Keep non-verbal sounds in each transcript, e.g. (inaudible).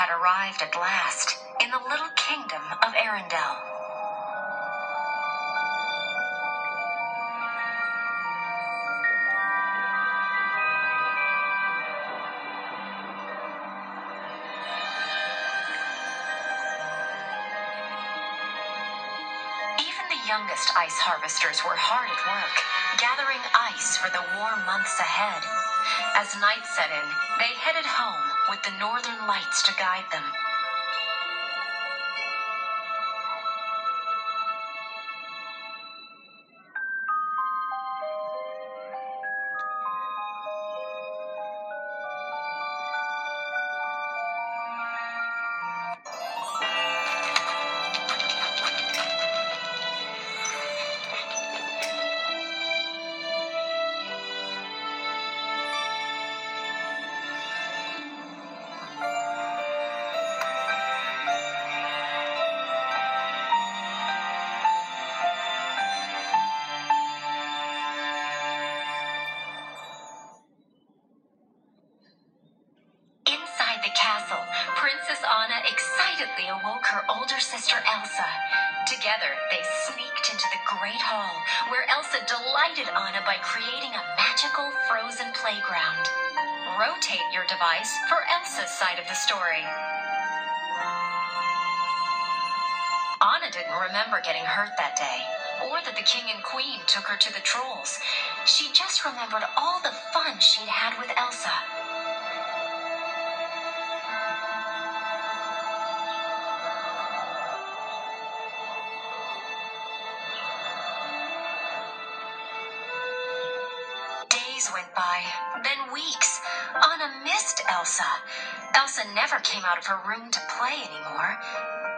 had arrived at last in the little kingdom of Arendelle. Even the youngest ice harvesters were hard at work, gathering ice for the warm months ahead. As night set in, they headed home with the northern lights to guide them. Together, they sneaked into the great hall, where Elsa delighted Anna by creating a magical frozen playground. Rotate your device for Elsa's side of the story. Anna didn't remember getting hurt that day, or that the king and queen took her to the trolls. She just remembered all the fun she'd had with Elsa. Went by, then weeks. Anna missed Elsa. Elsa never came out of her room to play anymore.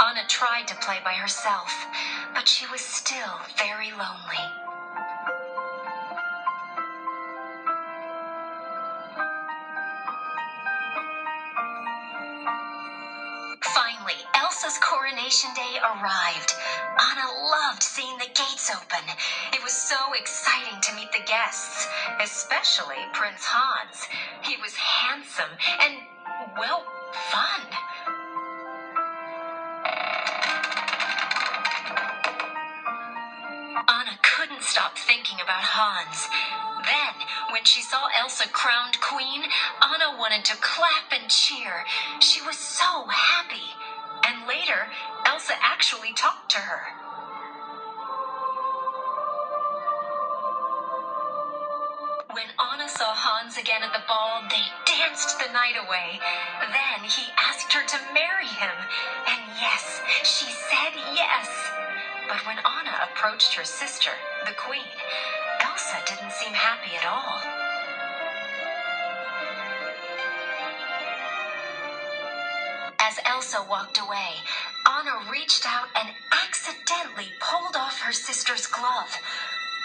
Anna tried to play by herself, but she was still very lonely. Finally, Elsa's coronation day arrived. Anna loved seeing the gates open. It was so exciting to meet the guests, especially Prince Hans. He was handsome and, well, fun. Anna couldn't stop thinking about Hans. Then, when she saw Elsa crowned queen, Anna wanted to clap and cheer. She was so happy. And later, Elsa actually talked to her. When Anna saw Hans again at the ball, they danced the night away. Then he asked her to marry him. And yes, she said yes. But when Anna approached her sister, the queen, Elsa didn't seem happy at all. As Elsa walked away, Anna reached out and accidentally pulled off her sister's glove.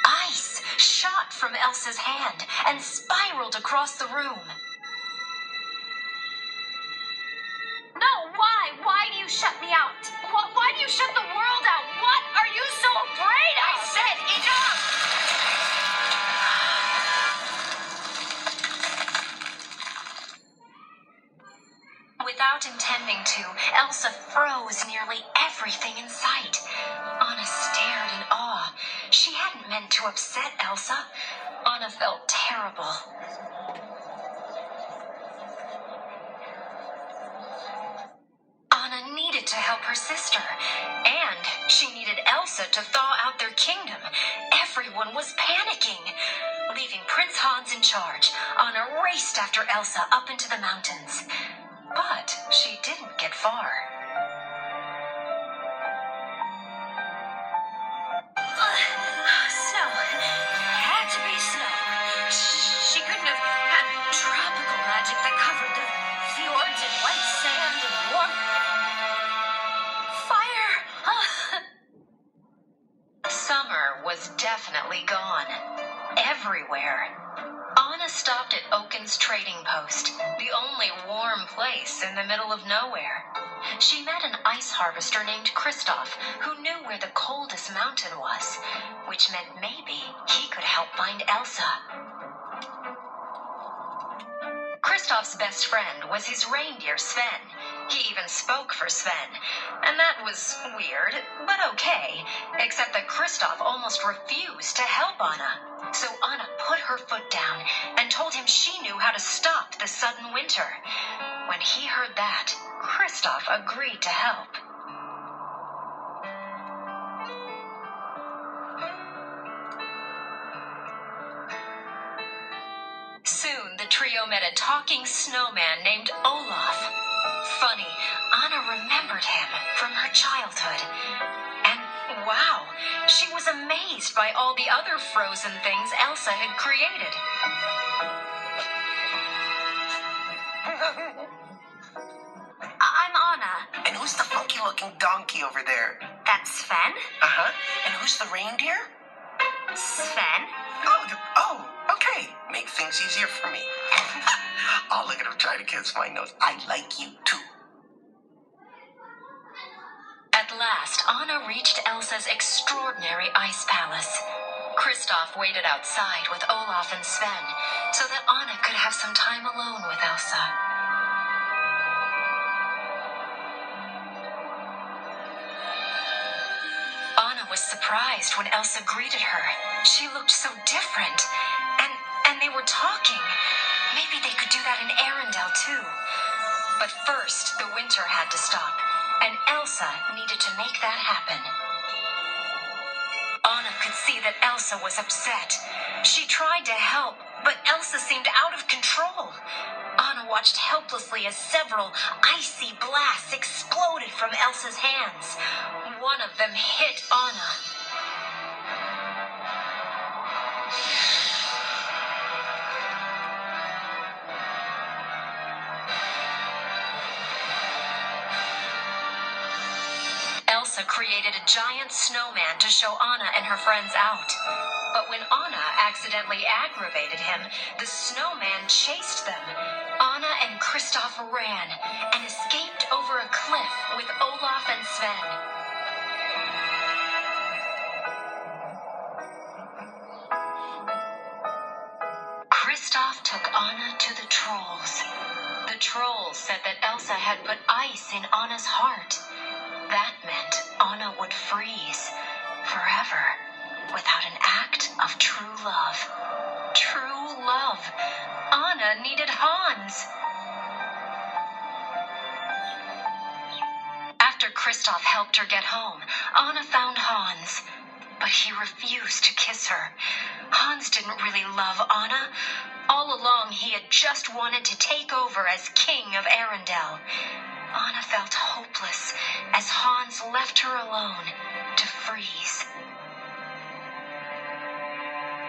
Ice shot from Elsa's hand and spiraled across the room. No, why? Why do you shut me out? Why, why do you shut the To, Elsa froze nearly everything in sight. Anna stared in awe. She hadn't meant to upset Elsa. Anna felt terrible. Anna needed to help her sister, and she needed Elsa to thaw out their kingdom. Everyone was panicking. Leaving Prince Hans in charge, Anna raced after Elsa up into the mountains. But she didn't get far. Snow. Had to be snow. She couldn't have had tropical magic that covered the fjords in white sand and warm fire. (laughs) Summer was definitely gone. Everywhere. Anna stopped at Trading post, the only warm place in the middle of nowhere. She met an ice harvester named Kristoff, who knew where the coldest mountain was, which meant maybe he could help find Elsa. Kristoff's best friend was his reindeer Sven. He even spoke for Sven. And that was weird, but okay. Except that Kristoff almost refused to help Anna. So Anna put her foot down and told him she knew how to stop the sudden winter. When he heard that, Kristoff agreed to help. Soon, the trio met a talking snowman named Olaf. Funny, Anna remembered him from her childhood. Amazed by all the other frozen things Elsa had created. (laughs) I'm Anna. And who's the funky looking donkey over there? That's Sven. Uh huh. And who's the reindeer? Sven? Oh, the, oh, okay. Make things easier for me. (laughs) oh, look at him trying to kiss my nose. I like you too. Anna reached Elsa's extraordinary ice palace. Kristoff waited outside with Olaf and Sven so that Anna could have some time alone with Elsa. Anna was surprised when Elsa greeted her. She looked so different. And and they were talking. Maybe they could do that in Arendelle too. But first, the winter had to stop, and Elsa needed to make that happen. Anna could see that Elsa was upset. She tried to help, but Elsa seemed out of control. Anna watched helplessly as several icy blasts exploded from Elsa's hands. One of them hit Anna. Elsa created a giant snowman to show Anna and her friends out. But when Anna accidentally aggravated him, the snowman chased them. Anna and Kristoff ran and escaped over a cliff with Olaf and Sven. Kristoff took Anna to the trolls. The trolls said that Elsa had put ice in Anna's heart. That meant Anna would freeze forever without an act of true love. True love. Anna needed Hans. After Kristoff helped her get home, Anna found Hans. But he refused to kiss her. Hans didn't really love Anna. All along, he had just wanted to take over as king of Arendelle. Anna felt hopeless as Hans left her alone to freeze.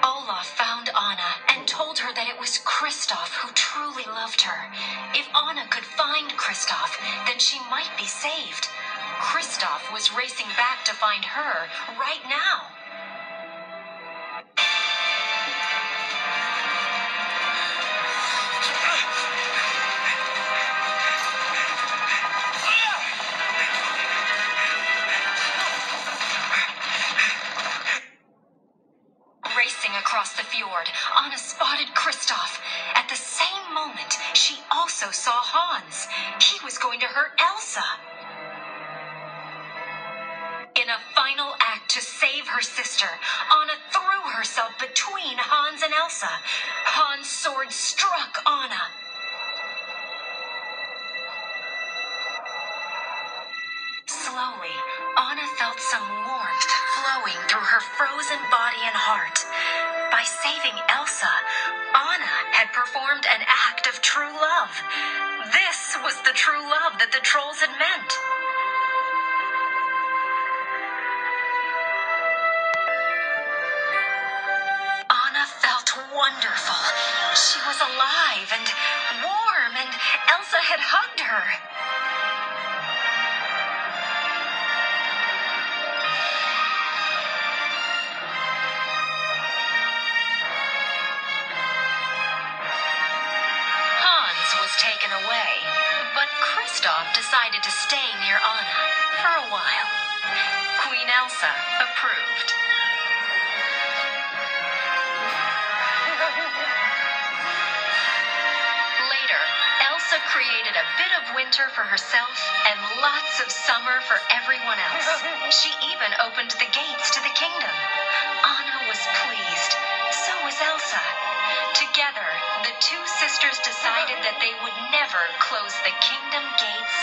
Olaf found Anna and told her that it was Kristoff who truly loved her. If Anna could find Kristoff, then she might be saved. Kristoff was racing back to find her right now. Also saw Hans. He was going to hurt Elsa. In a final act to save her sister, Anna threw herself between Hans and Elsa. Hans' sword struck Anna. Slowly, Anna felt some warmth flowing through her frozen body and heart. By saving Elsa, Anna had performed an act of true love. This was the true love that the trolls had meant. Anna felt wonderful. She was alive and warm, and Elsa had hugged her. Taken away, but Kristoff decided to stay near Anna for a while. Queen Elsa approved. Later, Elsa created a bit of winter for herself and lots of summer for everyone else. She even opened the gates to the kingdom. Anna was pleased. So was Elsa. Together, the two sisters decided that they would never close the kingdom gates.